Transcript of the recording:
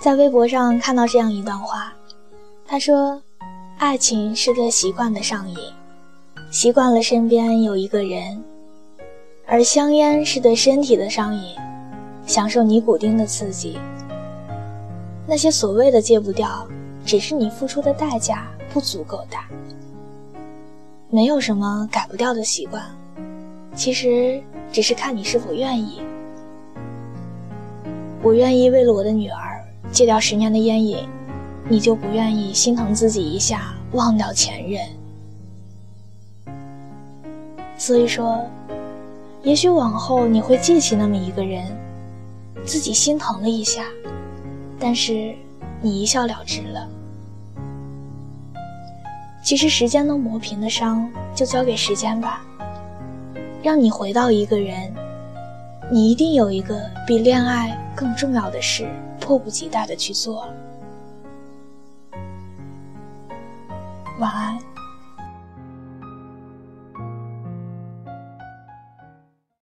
在微博上看到这样一段话，他说：“爱情是对习惯的上瘾，习惯了身边有一个人；而香烟是对身体的上瘾，享受尼古丁的刺激。那些所谓的戒不掉，只是你付出的代价不足够大。没有什么改不掉的习惯，其实只是看你是否愿意。我愿意为了我的女儿。”戒掉十年的烟瘾，你就不愿意心疼自己一下忘掉前任？所以说，也许往后你会记起那么一个人，自己心疼了一下，但是你一笑了之了。其实时间能磨平的伤，就交给时间吧。让你回到一个人，你一定有一个比恋爱更重要的事。迫不及待的去做。晚安。